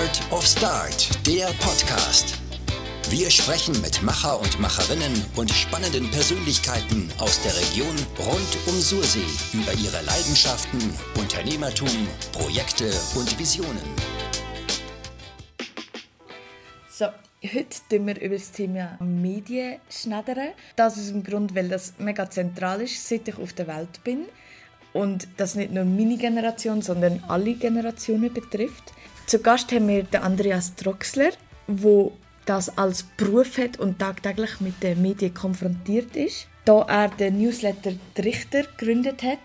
Art of Start, der Podcast. Wir sprechen mit Macher und Macherinnen und spannenden Persönlichkeiten aus der Region rund um Sursee über ihre Leidenschaften, Unternehmertum, Projekte und Visionen. So, heute tun wir über das Thema Medien schneidern. Das aus dem Grund, weil das mega zentral ist, seit ich auf der Welt bin. Und das nicht nur meine Generation, sondern alle Generationen betrifft. Zu Gast haben wir den Andreas Troxler, der das als Beruf hat und tagtäglich mit den Medien konfrontiert ist. Da er den Newsletter Trichter gegründet hat,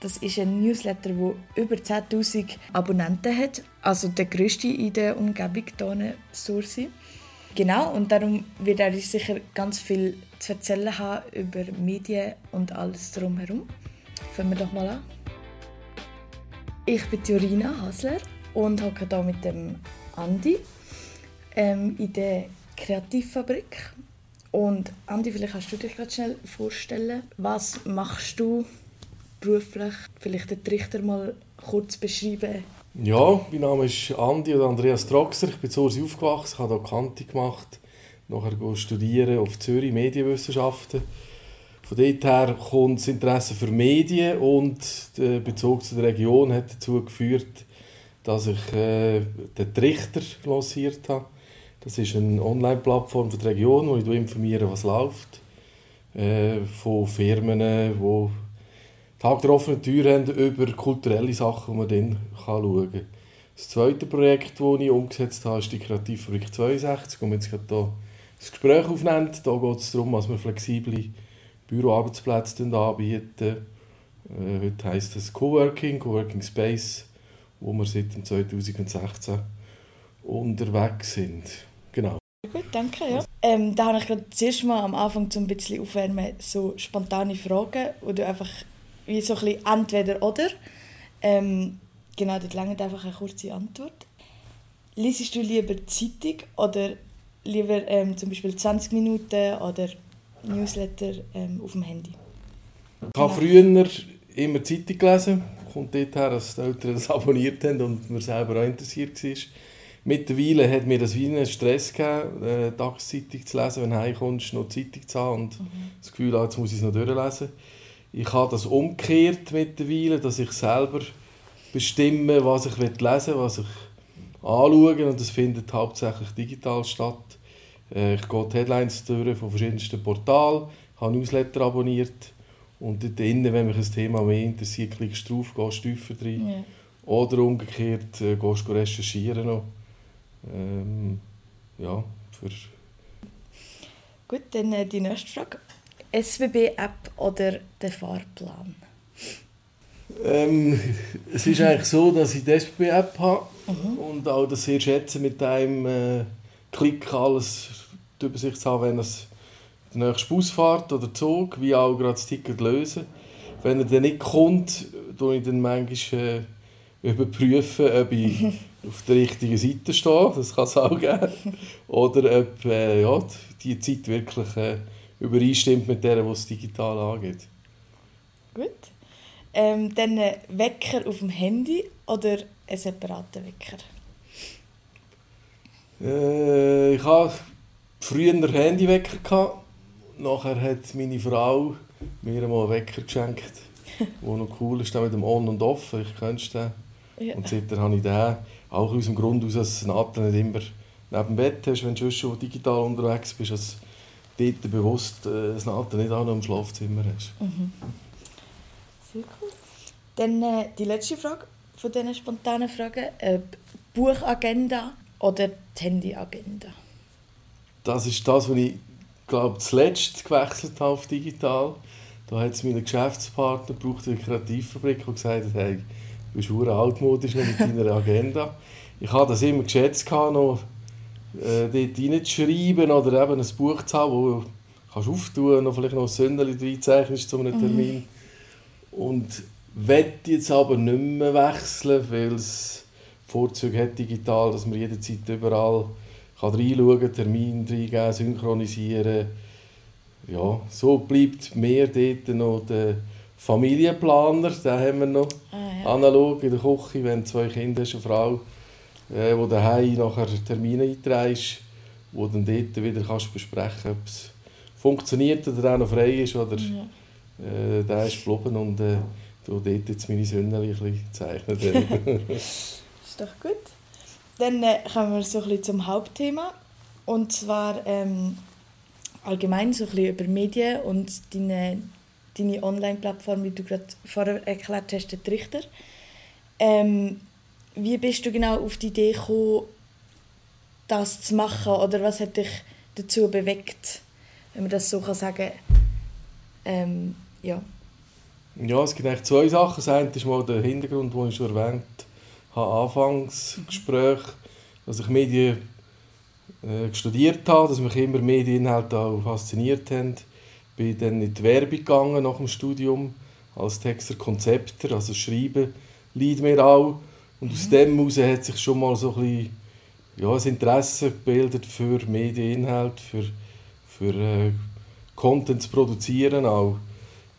das ist ein Newsletter, der über 10.000 Abonnenten hat, also der grösste in der Umgebung hier Sursi. Genau, und darum wird er sicher ganz viel zu erzählen haben über Medien und alles drumherum. Fangen wir doch mal an. Ich bin Jorina Hasler und hocke hier mit dem Andi ähm, in der Kreativfabrik. Und Andi, vielleicht kannst du dich gerade schnell vorstellen, was machst du beruflich? Vielleicht den Trichter mal kurz beschreiben. Ja, mein Name ist Andi oder Andreas Troxer. Ich bin zu Ursi aufgewachsen, habe hier Kante gemacht, nachher studieren auf Zürich Medienwissenschaften. Von dort her kommt das Interesse für Medien und der Bezug zu der Region hat dazu geführt, dass ich äh, den Trichter lanciert habe. Das ist eine Online-Plattform für die Region, wo ich informiere, was läuft. Äh, von Firmen, die Tag der offenen Tür haben, über kulturelle Sachen, die man dann schauen kann. Das zweite Projekt, das ich umgesetzt habe, ist die Kreativfabrik 62, wo wir jetzt gerade hier das Gespräch aufnehmen. Da geht es darum, dass wir flexible Büroarbeitsplätze anbieten. Äh, heute heisst es Coworking, Coworking Space, wo wir seit 2016 unterwegs sind. Genau. Gut, danke. Ja. Ähm, da habe ich gerade zuerst mal am Anfang zum ein bisschen aufwärmen so spontane Fragen, wo du einfach wie so ein bisschen entweder oder. Ähm, genau, dort langt einfach eine kurze Antwort. Liesest du lieber Zeitung oder lieber ähm, zum Beispiel 20 Minuten oder Newsletter ähm, auf dem Handy? Ich habe früher immer Zeitung gelesen. Kommt dort her, dass die Eltern das abonniert haben und mir selber auch interessiert war. Mittlerweile hat mir das wie einen Stress gegeben, äh, Tageszeitung zu lesen, wenn du heimkommst, noch Zeitung zu haben und mhm. das Gefühl, ah, jetzt muss ich es noch durchlesen. Ich habe das umgekehrt mittlerweile, dass ich selber bestimme, was ich lesen will, was ich anschaue und das findet hauptsächlich digital statt. Äh, ich gehe die Headlines durch von verschiedensten Portalen, habe Newsletter abonniert und dort innen, wenn mich ein Thema mehr interessiert, klickst du drauf, gehst tiefer rein. Ja. Oder umgekehrt, äh, gehst du recherchieren noch. Ähm, ja, für... Gut, dann äh, die nächste Frage. SWB-App oder der Fahrplan? Ähm, es ist eigentlich so, dass ich die SWB-App habe mhm. und auch das sehr schätze, mit einem äh, Klick alles die Übersicht zu haben, wenn es der nächste Bus fährt oder Zug, wie auch gerade das Ticket lösen. Wenn er dann nicht kommt, tue ich dann manchmal äh, überprüfen, ob ich auf der richtigen Seite stehe, das kann es auch geben, oder ob äh, ja, die Zeit wirklich äh, übereinstimmt mit der, was es digital angeht. Gut. Ähm, dann ein Wecker auf dem Handy oder ein separater Wecker? Äh, ich hatte früher einen Handywecker. Nachher hat meine Frau mir mal einen Wecker geschenkt, der noch cool ist, mit dem On und Off. Ich kennst den. Ja. Und seitdem habe ich den, auch aus dem Grund aus, dass Nathan nicht immer neben dem Bett hast, wenn du schon digital unterwegs bist, dass du dort bewusst äh, das Nathan nicht auch noch im Schlafzimmer hast. Mhm. Sehr cool. Dann äh, die letzte Frage von diesen spontanen Fragen. Äh, Buchagenda oder die Handyagenda? Das ist das, was ich glaube zuletzt gewechselt habe auf digital. Da hat es meinen Geschäftspartner gebraucht in der Kreativfabrik, der gesagt hat, hey, du bist sehr altmodisch mit deiner Agenda. Ich habe das immer geschätzt, noch äh, dort reinzuschreiben oder eben ein Buch zu haben, das du auftun noch vielleicht noch ein Sündchen reinzeichnest zu einem mhm. Termin. Mhm. Und werde jetzt aber nicht mehr wechseln, weil es Vorzüge hat digital, dass man jederzeit überall kann reinschauen Termin reingeben, synchronisieren. Ja, so bleibt mir dort noch der Familienplaner, den haben wir noch ah, ja. analog in der Küche, wenn zwei Kinder hast, eine Frau. äh, wo daheim nachher Termine einträgst, wo dann dort wieder kannst besprechen ob es funktioniert oder auch noch frei ist oder ja. äh, der ist geblieben und äh, du dort jetzt meine Söhne ein bisschen zeichnen. ist doch gut. Dann äh, kommen wir so ein bisschen zum Hauptthema und zwar ähm, allgemein so ein bisschen über Medien und deine, deine Online-Plattform, wie du gerade vorher erklärt hast, der Trichter. Ähm, wie bist du genau auf die Idee gekommen, das zu machen? Oder was hat dich dazu bewegt, wenn man das so kann sagen ähm, ja. Ja, es gibt eigentlich zwei Sachen. Das eine ist mal der Hintergrund, den ich schon erwähnt habe, Anfangsgespräch, dass ich Medien äh, studiert habe, dass mich immer Medieninhalte auch fasziniert haben. Bin dann in die Werbung gegangen nach dem Studium als Texter, Konzepter, also Schreiben liegt mir auch. Und aus mhm. dem heraus hat sich schon mal so ein bisschen ja, ein Interesse gebildet für Medieninhalt, für, für äh, Content zu produzieren auch.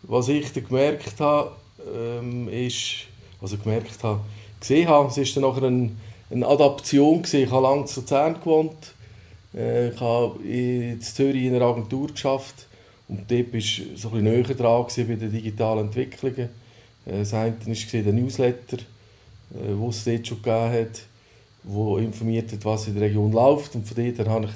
Was ich dann gemerkt habe, ähm, ist, also gemerkt habe, gesehen habe, es ist dann nachher eine, eine Adaption gewesen. Ich habe lange zu Luzern gewohnt, äh, ich habe in Zürich in einer Agentur geschafft und dort war ich so ein bisschen näher dran bei den digitalen Entwicklungen. Äh, das eine war der Newsletter, äh, wo es dort schon gegeben hat, wo informiert hat, was in der Region läuft. Und von dort habe ich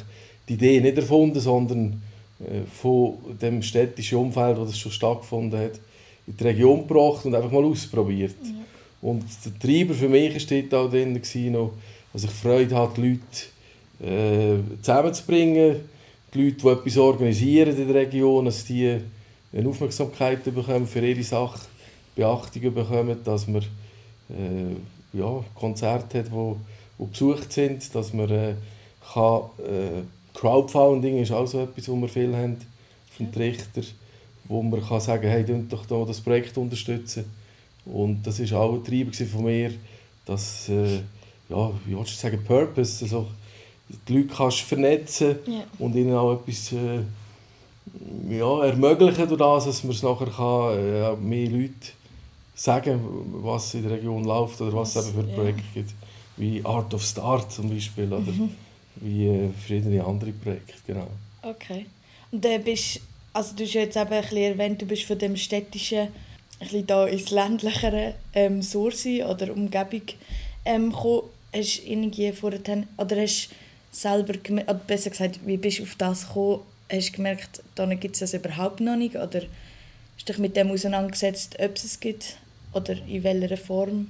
die Idee nicht erfunden, sondern äh, von dem städtischen Umfeld, wo das schon stattgefunden hat, in die Region gebracht und einfach mal ausprobiert. Ja. Und der Treiber für mich war auch drin, dass ich Freude hatte, die Leute äh, zusammenzubringen, die Leute, die etwas organisieren in der Region, dass die eine Aufmerksamkeit bekommen für ihre Sache, Beachtung bekommen, dass man äh, ja, Konzerte hat, wo, wo besucht sind, dass man äh, kann, äh, Crowdfunding ist auch so etwas, wo wir viel haben vom Trichter, wo man kann sagen, hey, doch da das Projekt unterstützen. Und das ist auch ein Treiber von mir, dass, äh, ja, wie willst du sagen, Purpose, also die Leute kannst vernetzen yeah. und ihnen auch etwas äh, ja, ermöglichen durch das, dass man es nachher kann, äh, mehr Leute sagen, was in der Region läuft oder was es eben für Projekte ja. gibt. Wie Art of Start zum Beispiel oder mhm. wie äh, verschiedene andere Projekte, genau. Okay. Und dann bist, also du hast jetzt eben ein bisschen erwähnt, du bist von dem städtischen ein bisschen da ins ländlichere ähm, Sursi oder Umgebung ähm, gekommen. Hast du irgendwie vorher, oder hast selber, oder besser gesagt, wie bist du auf das gekommen? Hast du gemerkt, da gibt es das überhaupt noch nicht? Oder hast du dich mit dem auseinandergesetzt, ob es es gibt? Oder in welcher Form?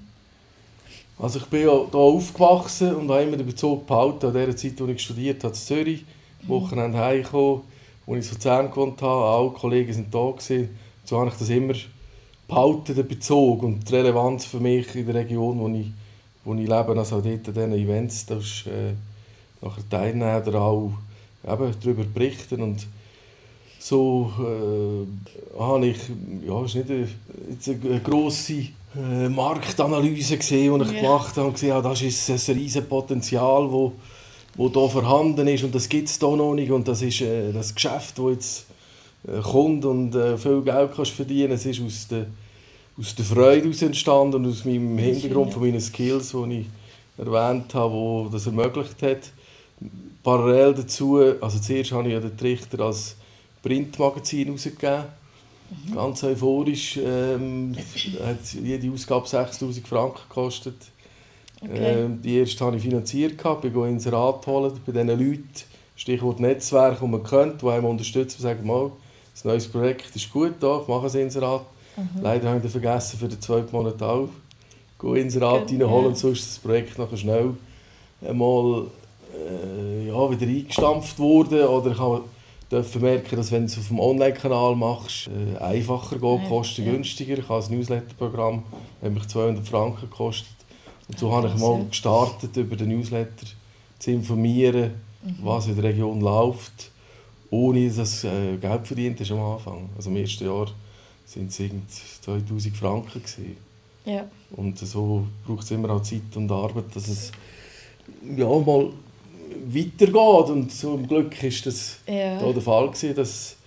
Also ich bin ja hier aufgewachsen und habe immer den Bezug behalten an der Zeit, als ich studiert habe in Zürich. Mhm. Wochenende heimgekommen, als ich in Luzern gewohnt habe. Alle Kollegen waren da. Gewesen. So habe ich das immer behalten, den Bezug und die Relevanz für mich in der Region, wo ich, wo ich lebe. Also dort an diesen Events, da ist äh, nachher teilnehmen oder auch eben, darüber berichten. Und so äh, habe ich, ja, es ist nicht eine, jetzt eine grosse äh, Marktanalyse gesehen, die ich yeah. gemacht habe und gesehen habe, das ist ein riesiges Potenzial, wo, wo da vorhanden ist und das gibt es hier noch nicht und das ist äh, das Geschäft, das jetzt äh, kommt und äh, viel Geld kannst verdienen. Es ist aus der, aus der Freude entstanden und aus meinem Hintergrund, von meinen Skills, die ich erwähnt habe, wo das ermöglicht hat. Parallel dazu, also zuerst habe ich ja den Trichter als Printmagazin herausgegeben. Mhm. Ganz euphorisch. Ähm, hat jede Ausgabe 6000 Franken gekostet. Okay. Ähm, die erste habe ich finanziert. Ich bin ins Rat holen bei diesen Leuten. Stichwort Netzwerk, die man kennt, die einem unterstützen und sagen, mal, das neue Projekt ist gut, da, ich mache ein Inserat. Mhm. Leider habe ich vergessen, für den zweiten Monat auch ins Inserat reinholen, ja. sonst ist das Projekt nachher schnell einmal äh, ja, wieder eingestampft worden. Oder ich dürfen merken, dass wenn du es auf dem Online-Kanal machst, äh, einfacher geht, kostet günstiger. Ich habe ein Newsletter-Programm, das mich 200 Franken gekostet. Und so ja, habe ich mal gestartet, über den Newsletter zu informieren, mhm. was in der Region läuft, ohne dass äh, Geld verdient ist am Anfang. Also im ersten Jahr waren es 2000 Franken. Gewesen. Ja. Und so braucht es immer auch Zeit und Arbeit, dass es ja, mal weitergeht. Und zum Glück ist das ja. da der Fall gewesen, dass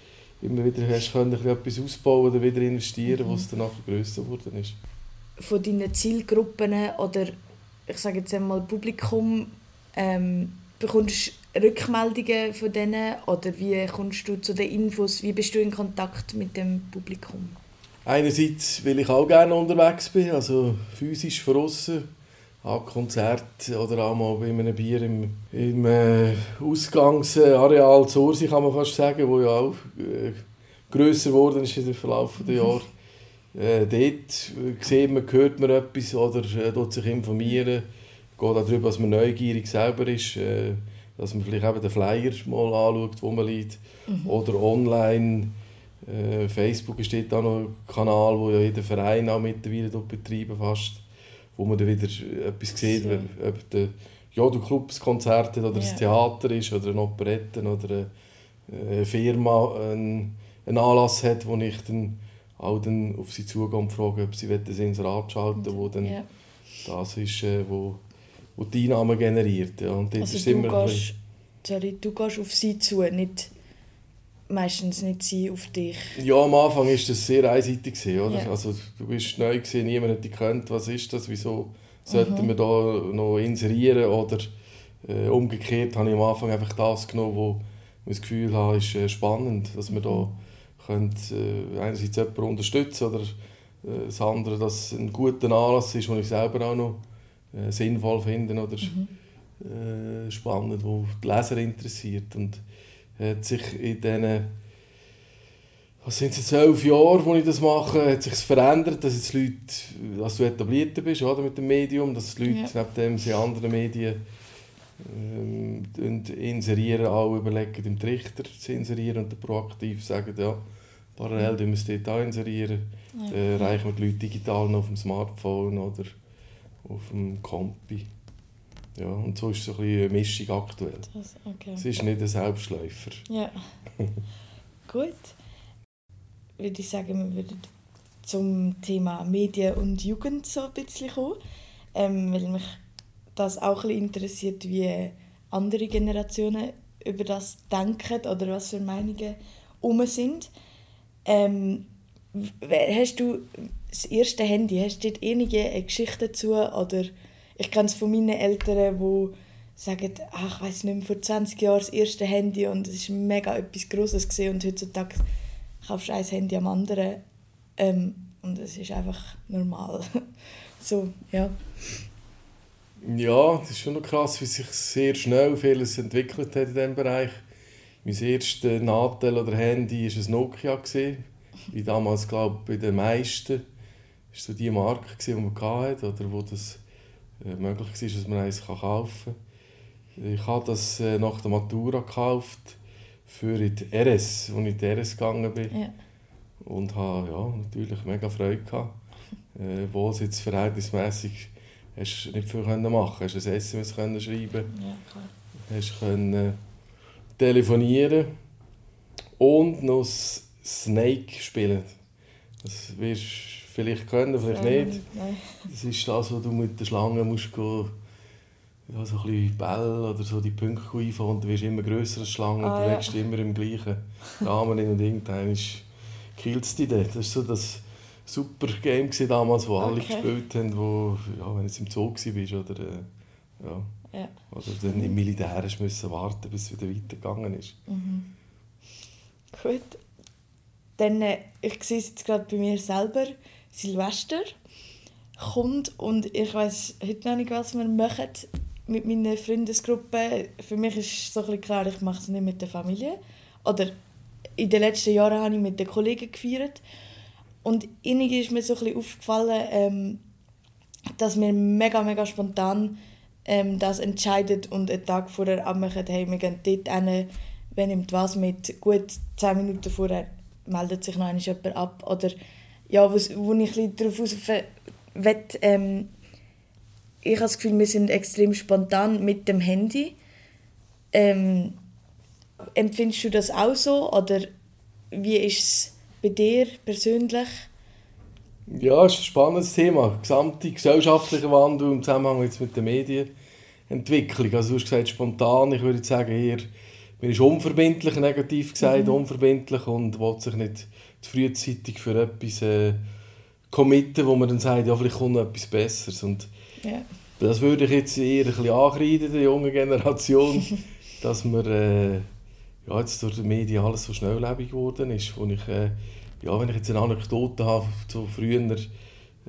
immer wieder hast können, etwas ausbauen oder wieder investieren, mhm. was dann nachher grösser geworden ist. Von deinen Zielgruppen oder ich sage jetzt einmal, Publikum, ähm, bekommst du Rückmeldungen von denen oder wie kommst du zu den Infos, wie bist du in Kontakt mit dem Publikum? Einerseits, weil ich auch gerne unterwegs bin, also physisch von außen, an Konzert oder auch mal bei einem Bier im, im äh, Ausgangsareal Zursi, kann man fast sagen, wo ja auch äh, grösser geworden ist im Verlauf der Jahre. Äh, dort sieht man, hört man etwas oder äh, sich informieren. Geht auch darüber, dass man neugierig selber ist. Äh, dass man vielleicht eben den Flyer mal anschaut, wo man liegt. Mhm. Oder online. Äh, Facebook ist dort auch noch ein Kanal, wo ja jeder Verein auch mittlerweile betreiben fast. Wo man dann wieder etwas sieht, so. ob der ja, der Clubs Konzerte oder yeah. ein Theater ist oder eine Operette oder eine Firma einen, einen Anlass hat, wo ich dann auch dann auf sie zugehe und frage, ob sie das Inserat schalten wo dann ja. das ist, äh, wo, wo die Einnahmen generiert. Ja. Und also ist du, immer gehst, sorry, du gehst auf sie zu, nicht, meistens nicht sie auf dich. Ja, am Anfang war das sehr einseitig. Oder? Ja. Also, du bist neu, gewesen, niemand hat dich gekannt, was ist das, wieso sollten mhm. wir da noch inserieren oder äh, umgekehrt habe ich am Anfang einfach das genommen, wo ich das Gefühl habe, ist äh, spannend, dass wir da mhm können äh, einerseits jemanden unterstützen oder äh, das andere, dass es ein guter Anlass ist, den ich selber auch noch äh, sinnvoll finde oder mhm. äh, spannend, wo die Leser interessiert. Und hat sich in diesen was sind es zwölf Jahre, wo ich das mache, hat sich verändert, dass jetzt Leute, dass du etablierter bist oder, mit dem Medium, dass Leute ja. neben dem sie andere Medien ähm, inserieren, auch überlegen, im Trichter zu inserieren und proaktiv sagen, ja, Parallel tun wir es dort auch inserieren. Ja. Äh, erreichen wir die Leute digital noch auf dem Smartphone oder auf dem Kompi. Ja, und so ist es so ein eine Mischung aktuell. Das, okay. Es ist nicht ein Selbstläufer. Ja. Gut. Würde ich sagen, wir würden zum Thema Medien und Jugend so ein bisschen kommen. Ähm, weil mich das auch ein bisschen interessiert, wie andere Generationen über das denken oder was für Meinungen um sind. Ähm, hast du das erste Handy, hast du dort eine Geschichte dazu? Oder ich kenne es von meinen Eltern, die sagen, ach, ich weiß nicht mehr, vor 20 Jahren das erste Handy und es war mega etwas Grosses gewesen, und heutzutage kaufst du ein Handy am anderen ähm, und es ist einfach normal. so, ja. Ja, das ist schon noch krass, wie sich sehr schnell vieles entwickelt hat in diesem Bereich. Mein erstes Nadel oder Handy war ein Nokia. Wie damals, glaube ich, bei den meisten. War so die Marke, die man hatte, oder wo das äh, möglich war, dass man eins kaufen kann. Ich habe das äh, nach der Matura gekauft für die RS, als ich in die RS gegangen bin. Ja. Und habe ja, natürlich mega Freude gehabt. Äh, wo es jetzt verhältnismäßig hast nicht viel machen konnte. Hast ein SMS können schreiben ja, klar. Hast können, telefonieren und noch Snake spielen. Das wirst du vielleicht können, vielleicht nicht. Das ist das, wo du mit der Schlange musst gehen, ja, so ein bisschen Bälle oder so die Punkte einfahren und du wirst immer grösser als Schlange ah, und du legst ja. immer im gleichen Rahmen hin und irgendwann killt es dich dort. Das war so das super Game damals, wo alle gespielt haben, wo, ja, wenn du im Zoo warst oder äh, ja. Ja. Oder dann im Militär müssen warten, bis es wieder weitergegangen ist. Mhm. Gut. Dann, äh, ich sehe es jetzt gerade bei mir selber, Silvester kommt und ich weiß heute noch nicht, was wir machen mit meiner Freundesgruppe. Für mich ist so ein klar, ich mache es nicht mit der Familie. Oder in den letzten Jahren habe ich mit den Kollegen gefeiert. Und irgendwie ist mir so ein aufgefallen, ähm, dass wir mega, mega spontan ähm, das entscheidet und einen Tag vorher abmachen, hey, wir gehen dort hin, wenn nimmt was mit, gut zehn Minuten vorher meldet sich noch jemand ab. Oder ja, wo, wo ich ein darauf aus will, ähm, ich habe das Gefühl, wir sind extrem spontan mit dem Handy. Ähm, empfindest du das auch so? Oder wie ist es bei dir persönlich? Ja, es ist ein spannendes Thema. Gesamte gesellschaftliche Wandel im Zusammenhang jetzt mit den Medienentwicklung. Also du hast gesagt, spontan, ich würde sagen eher, man ist unverbindlich, negativ gesagt, mhm. unverbindlich und will sich nicht frühzeitig für etwas äh, committen, wo man dann sagt, ja, vielleicht kommt noch etwas Besseres. Und ja. das würde ich jetzt eher ein bisschen ankreiden, der jungen Generation, dass wir äh, ja, jetzt durch die Medien alles so schnelllebig geworden ist. Wo ich, äh, ja, wenn ich jetzt eine Anekdote habe, so früher, äh,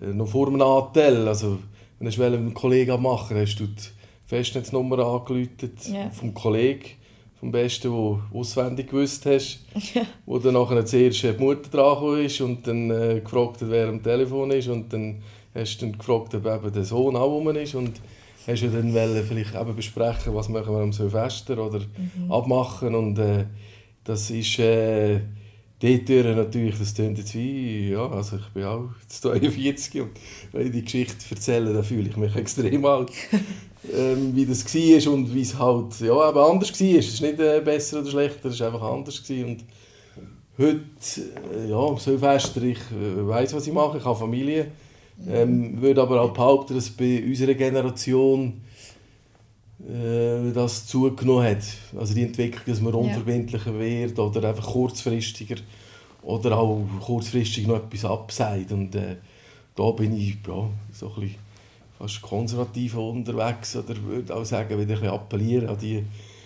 noch vor dem Anteil, also wenn du mit einem Kollegen machen hast du die Festnetznummer angerufen yeah. vom Kollegen, vom Besten, wo auswendig gewusst hast, yeah. wo dann nachher zuerst die Mutter dran ist und dann äh, gefragt hat, wer am Telefon ist und dann hast du dann gefragt, ob eben der Sohn auch rum ist und hast du dann vielleicht eben besprechen, was machen wir am Silvester oder mhm. abmachen und äh, das ist äh, dort natürlich, das klingt jetzt wie, ja, also ich bin auch 42 und wenn ich die Geschichte erzähle, dann fühle ich mich extrem alt. Ähm, wie das war und wie es halt ja, eben anders war. Es ist nicht äh, besser oder schlechter, es war einfach anders. Gewesen. Und heute, äh, ja, Silvester, ich äh, weiß was ich mache, ich habe Familie. Ähm, würde aber auch behaupten, dass bei unserer Generation äh, das zugenommen hat. Also die Entwicklung, dass man unverbindlicher wird oder einfach kurzfristiger oder auch kurzfristig noch etwas abseit. Und äh, da bin ich ja, so ein bisschen fast konservativ unterwegs oder würde auch sagen, wieder ein bisschen appellieren an die,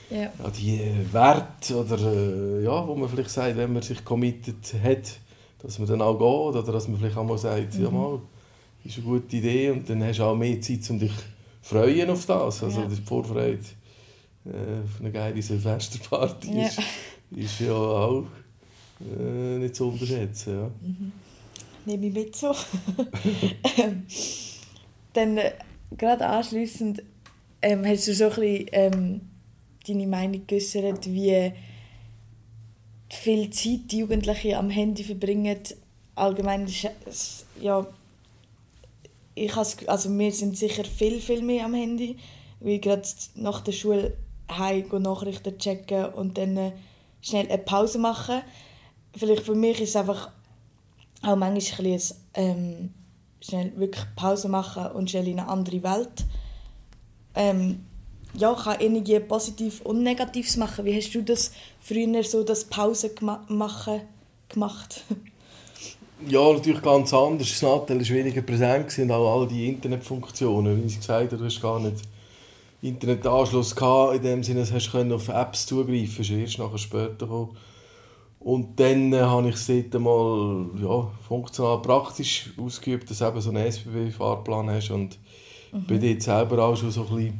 ja. an die Werte oder äh, ja, wo man vielleicht sagt, wenn man sich committed hat, dass man dann auch geht oder dass man vielleicht auch mal sagt, mhm. ja mal, ist eine gute Idee und dann hast du auch mehr Zeit, um dich freuen auf das. Also ja. die Vorfreude äh, auf eine geile Silvesterparty ja. ist, ist ja auch äh, nicht zu unterschätzen. Ja. Mhm. Nehme ich mit so. Dann äh, gerade anschließend ähm, hast du so ein bisschen ähm, deine Meinung geäußert, wie viel Zeit die Jugendlichen am Handy verbringen. Allgemein ist, ja, ich also wir sind sicher viel, viel mehr am Handy, weil gerade nach der Schule heim Nachrichten checken und dann äh, schnell eine Pause machen. Vielleicht für mich ist es einfach auch manchmal ein, bisschen, ähm, schnell wirklich Pause machen und schnell in eine andere Welt. Ähm, ja, kann einige positiv und Negatives machen. Wie hast du das früher so das Pause machen gemacht? Ja, natürlich ganz anders. Das Nattel war weniger präsent und auch all die Internetfunktionen. Wie ich gesagt habe, du hast gar nicht Internetanschluss gehabt, in dem Sinne, dass du auf Apps zugreifen konntest. erst nachher später gekommen. Und dann äh, habe ich es dort mal ja, funktional praktisch ausgeübt, dass du so einen SBB-Fahrplan hast und mhm. bin dort selber auch schon so ein bisschen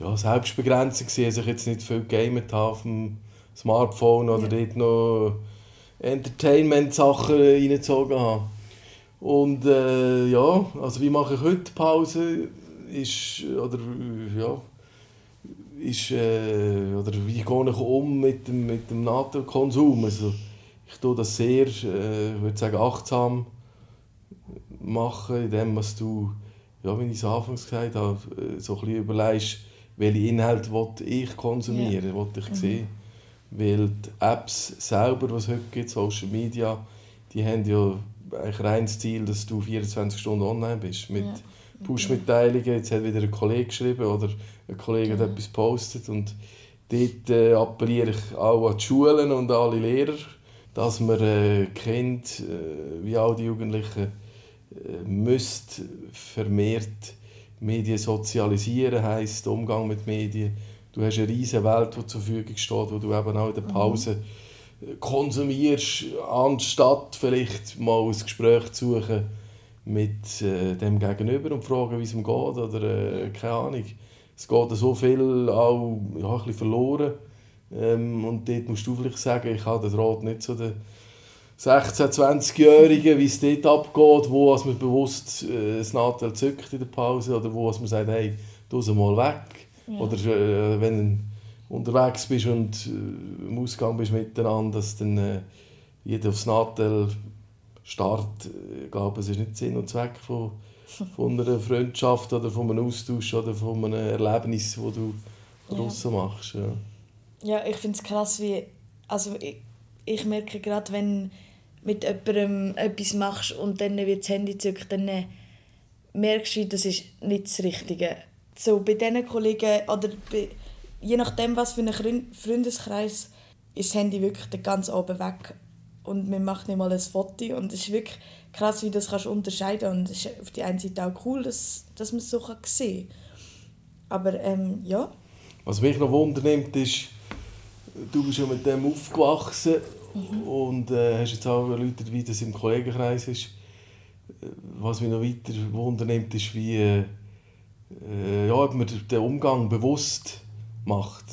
ja, selbstbegrenzt gewesen, dass ich jetzt nicht viel gegamet habe auf dem Smartphone oder ja. dort noch Entertainment-Sachen reingezogen habe. Und äh, ja, also wie mache ich heute Pause? Ist, oder ja, ist, äh, oder wie gehe ich um mit dem, mit dem NATO-Konsum? Also, ich tue das sehr, äh, würde sagen, achtsam machen, indem was du, ja, wie ich es anfangs gesagt habe, äh, so ein bisschen überlegst, welche Inhalte ich konsumieren, yeah. ich mhm. sehen. Weil die Apps selber, die es heute gibt, Social Media, die haben ja eigentlich rein das Ziel, dass du 24 Stunden online bist. Mit ja. Push-Mitteilungen, jetzt hat wieder ein Kollege geschrieben oder ein Kollege hat etwas gepostet und dort äh, appelliere ich auch an die Schulen und an alle Lehrer, dass man äh, kennt, äh, wie auch die Jugendlichen äh, müsst vermehrt Medien sozialisieren, heisst Umgang mit Medien du hast eine riesige Welt, die zur Verfügung steht, wo du eben auch in der mhm. Pause mhm. konsumierst, anstatt vielleicht mal ein Gespräch zu suchen mit äh, dem Gegenüber und fragen, wie es ihm geht oder äh, keine Ahnung. Es geht so viel auch ja, ein bisschen verloren ähm, und dort musst du vielleicht sagen, ich habe den Draht nicht zu den 16-, 20-Jährigen, wie es dort abgeht, wo als man bewusst äh, das Nadel zückt in der Pause oder wo als man sagt, hey, du mal weg ja. Oder äh, wenn du unterwegs bist und äh, im Ausgang bist miteinander, dass dann äh, jeder aufs Nadel starrt. Ich glaube, es ist nicht Sinn und Zweck von, von einer Freundschaft oder von einem Austausch oder von einem Erlebnis, das du draussen ja. machst. Ja, ja ich finde es krass, wie... Also ich, ich merke gerade, wenn mit jemandem etwas machst und dann wird das Handy zückt, dann merkst du, das ist nicht das Richtige so bei diesen Kollegen oder bei, je nachdem, was für einen Freundeskreis, ist das Handy wirklich den ganzen Abend weg und man macht nicht mal ein Foto und es ist wirklich krass, wie du das kannst unterscheiden und es ist auf die einen Seite auch cool, dass, dass man es so sehen kann. aber ähm, ja. Was mich noch wundernimmt, ist, du bist ja mit dem aufgewachsen mhm. und äh, hast jetzt auch erläutert, wie das im Kollegenkreis ist. Was mich noch weiter wundernimmt, ist, wie, äh, ja, ob man den Umgang bewusst macht.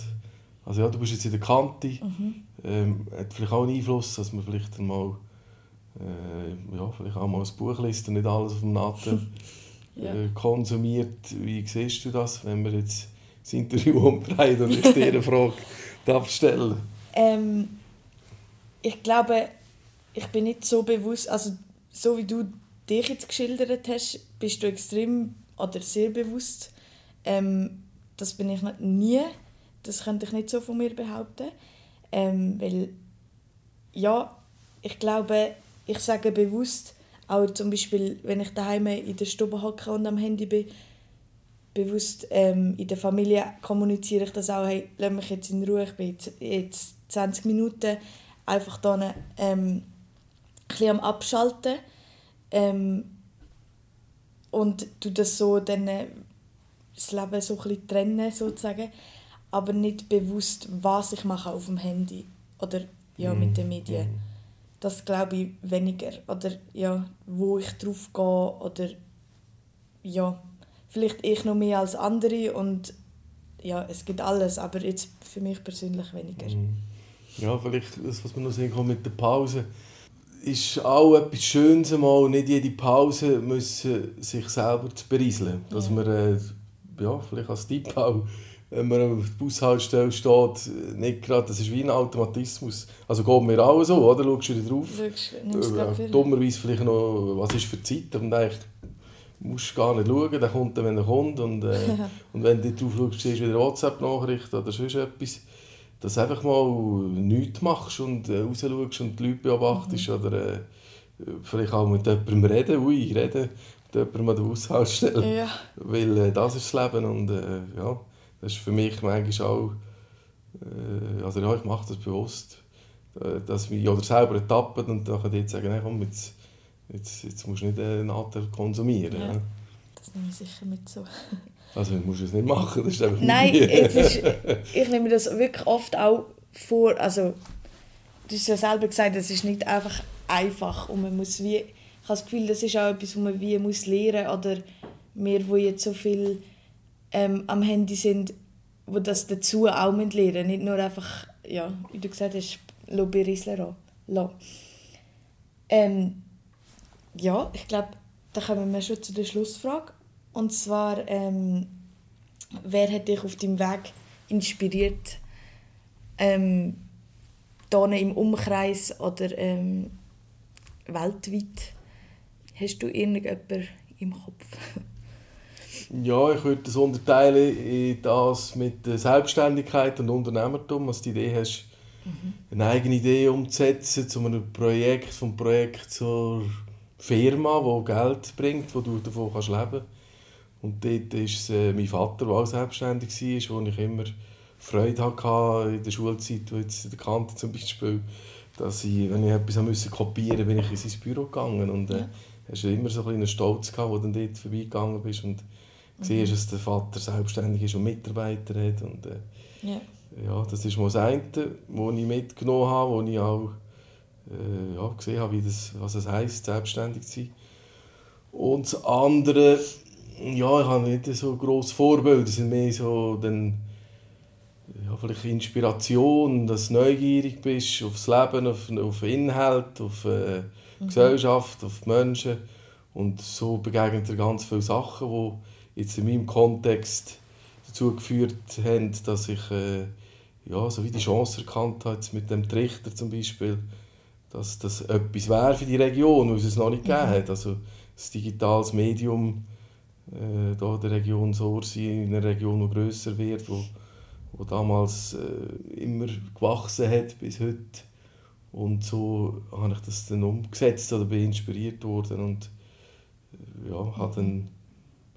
Also ja, du bist jetzt in der Kante, mhm. ähm, hat vielleicht auch einen Einfluss, dass man vielleicht einmal äh, ja, vielleicht auch mal ein Buch liest und nicht alles auf dem Natten ja. äh, konsumiert. Wie siehst du das, wenn wir jetzt das Interview umdrehen und ich dir eine Frage darf stellen ähm, Ich glaube, ich bin nicht so bewusst, also so wie du dich jetzt geschildert hast, bist du extrem oder sehr bewusst. Ähm, das bin ich nie. Das könnte ich nicht so von mir behaupten. Ähm, weil, ja, ich glaube, ich sage bewusst, auch zum Beispiel, wenn ich daheim in der Stube hocke und am Handy bin, bewusst ähm, in der Familie kommuniziere ich das auch, hey, lass mich jetzt in Ruhe, ich bin jetzt, jetzt 20 Minuten einfach da ähm, ein am Abschalten ähm, und du das so dann äh, das Leben so ein trennen sozusagen, aber nicht bewusst, was ich mache auf dem Handy oder ja, mit den Medien. Mm das glaube ich weniger. Oder ja, wo ich drauf gehe oder ja, vielleicht ich noch mehr als andere und ja, es gibt alles, aber jetzt für mich persönlich weniger. Mhm. Ja, vielleicht das, was man noch sehen kann mit der Pause, ist auch etwas Schönes mal, nicht jede Pause müssen sich selber zu berieseln. Dass ja. man, äh, ja, vielleicht als Tipp auch, wenn man auf der Bushaltestelle steht, nicht gerade, das ist wie ein Automatismus. Also geht mir auch so, oder? Schaust du drauf. Schaust, äh, dummerweise vielleicht noch, was ist für Zeit, und eigentlich musst du gar nicht schauen, der kommt dann, wenn er kommt. Und, äh, und wenn du drauf schaust, siehst du wieder WhatsApp-Nachrichten oder sonst etwas. Dass du einfach mal nichts machst und äh, raus schaust und die Leute beobachtest mhm. oder äh, vielleicht auch mit jemandem reden, ui, reden mit jemandem an der Bushaltestelle. Ja. Weil äh, das ist das Leben und äh, ja das ist für mich manchmal auch, äh, also ja, ich mache das bewusst, äh, dass wir oder selber etappen und dann jetzt sagen, hey, komm, jetzt, jetzt, jetzt musst du nicht einen Nadel konsumieren. Ja, ja. Das nehme ich sicher mit so. Also du musst es nicht machen, das ist einfach Nein, ist, ich nehme das wirklich oft auch vor, also du hast ja selber gesagt, es ist nicht einfach einfach und man muss wie, ich habe das Gefühl, das ist auch etwas, was man wie muss lernen oder wir, die jetzt so viel ähm, am Handy sind, wo das dazu auch lernen müssen. Nicht nur einfach, ja, wie du gesagt hast, berieseln lassen. Ähm, ja, ich glaube, da kommen wir schon zu der Schlussfrage. Und zwar, ähm, wer hat dich auf deinem Weg inspiriert? Ähm, hier im Umkreis oder ähm, weltweit? Hast du irgendjemanden im Kopf? Ja, ich würde das unterteilen in das mit der Selbstständigkeit und Unternehmertum, du die Idee hast, mhm. eine eigene Idee umzusetzen, zu einem Projekt, vom Projekt zur Firma, die Geld bringt, wo du davon kannst leben kannst. Und dort ist es äh, mein Vater, der auch selbstständig war, wo ich immer Freude hatte in der Schulzeit, wo jetzt in der Kante zum Beispiel, dass ich, wenn ich etwas musste kopieren bin ich in sein Büro gegangen und äh, ja. hast immer so einen Stolz gehabt, wo du dann dort vorbeigegangen bist und mhm. dass der Vater selbstständig ist und Mitarbeiter hat. Und, äh, ja. ja. das ist mal das eine, was ich mitgenommen habe, wo ich auch äh, ja, gesehen habe, wie das, was es heisst, selbstständig zu sein. Und das andere, ja, ich habe nicht so grosse Vorbilder, das sind mehr so dann, ja, vielleicht Inspiration, dass du neugierig bist aufs Leben, auf, auf Inhalt, auf äh, mhm. Gesellschaft, auf Menschen. Und so begegnen dir ganz viele Sachen, die jetzt in meinem Kontext dazu geführt haben, dass ich äh, ja, so wie die Chance erkannt habe, mit dem Trichter zum Beispiel, dass das etwas wäre für die Region, weil es es noch nicht gegeben mhm. hat. Also das digitales Medium äh, da der Region Sorsi, in einer Region, die grösser wird, wo, wo damals äh, immer gewachsen hat bis heute. Und so habe ich das dann umgesetzt oder bin inspiriert worden und äh, ja, habe dann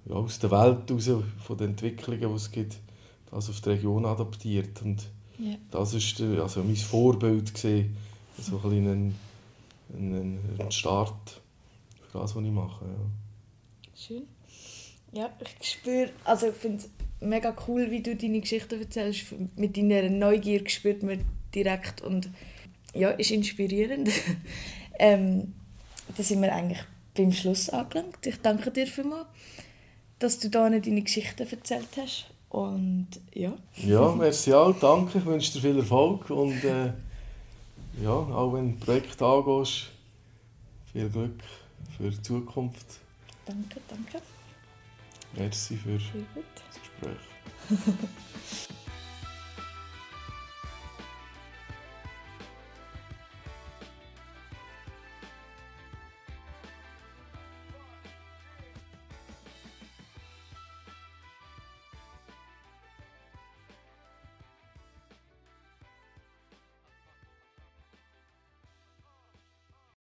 ja, aus der Welt raus, von den Entwicklungen, die es gibt, das auf die Region adaptiert. Und yeah. das war also mein Vorbild, gewesen, so ein, ein, ein, ein Start für das, was ich mache. Ja. Schön. Ja, ich spüre, also ich finde es mega cool, wie du deine Geschichte erzählst. Mit deiner Neugier spürt man direkt und ja, ist inspirierend. ähm, da sind wir eigentlich beim Schluss angelangt. Ich danke dir vielmals, dass du da deine Geschichte erzählt hast. Und ja. Ja, merci auch. Danke. Ich wünsche dir viel Erfolg. Und äh, ja, auch wenn du Projekt angehst, viel Glück für die Zukunft. Danke, danke. Merci für das Gespräch.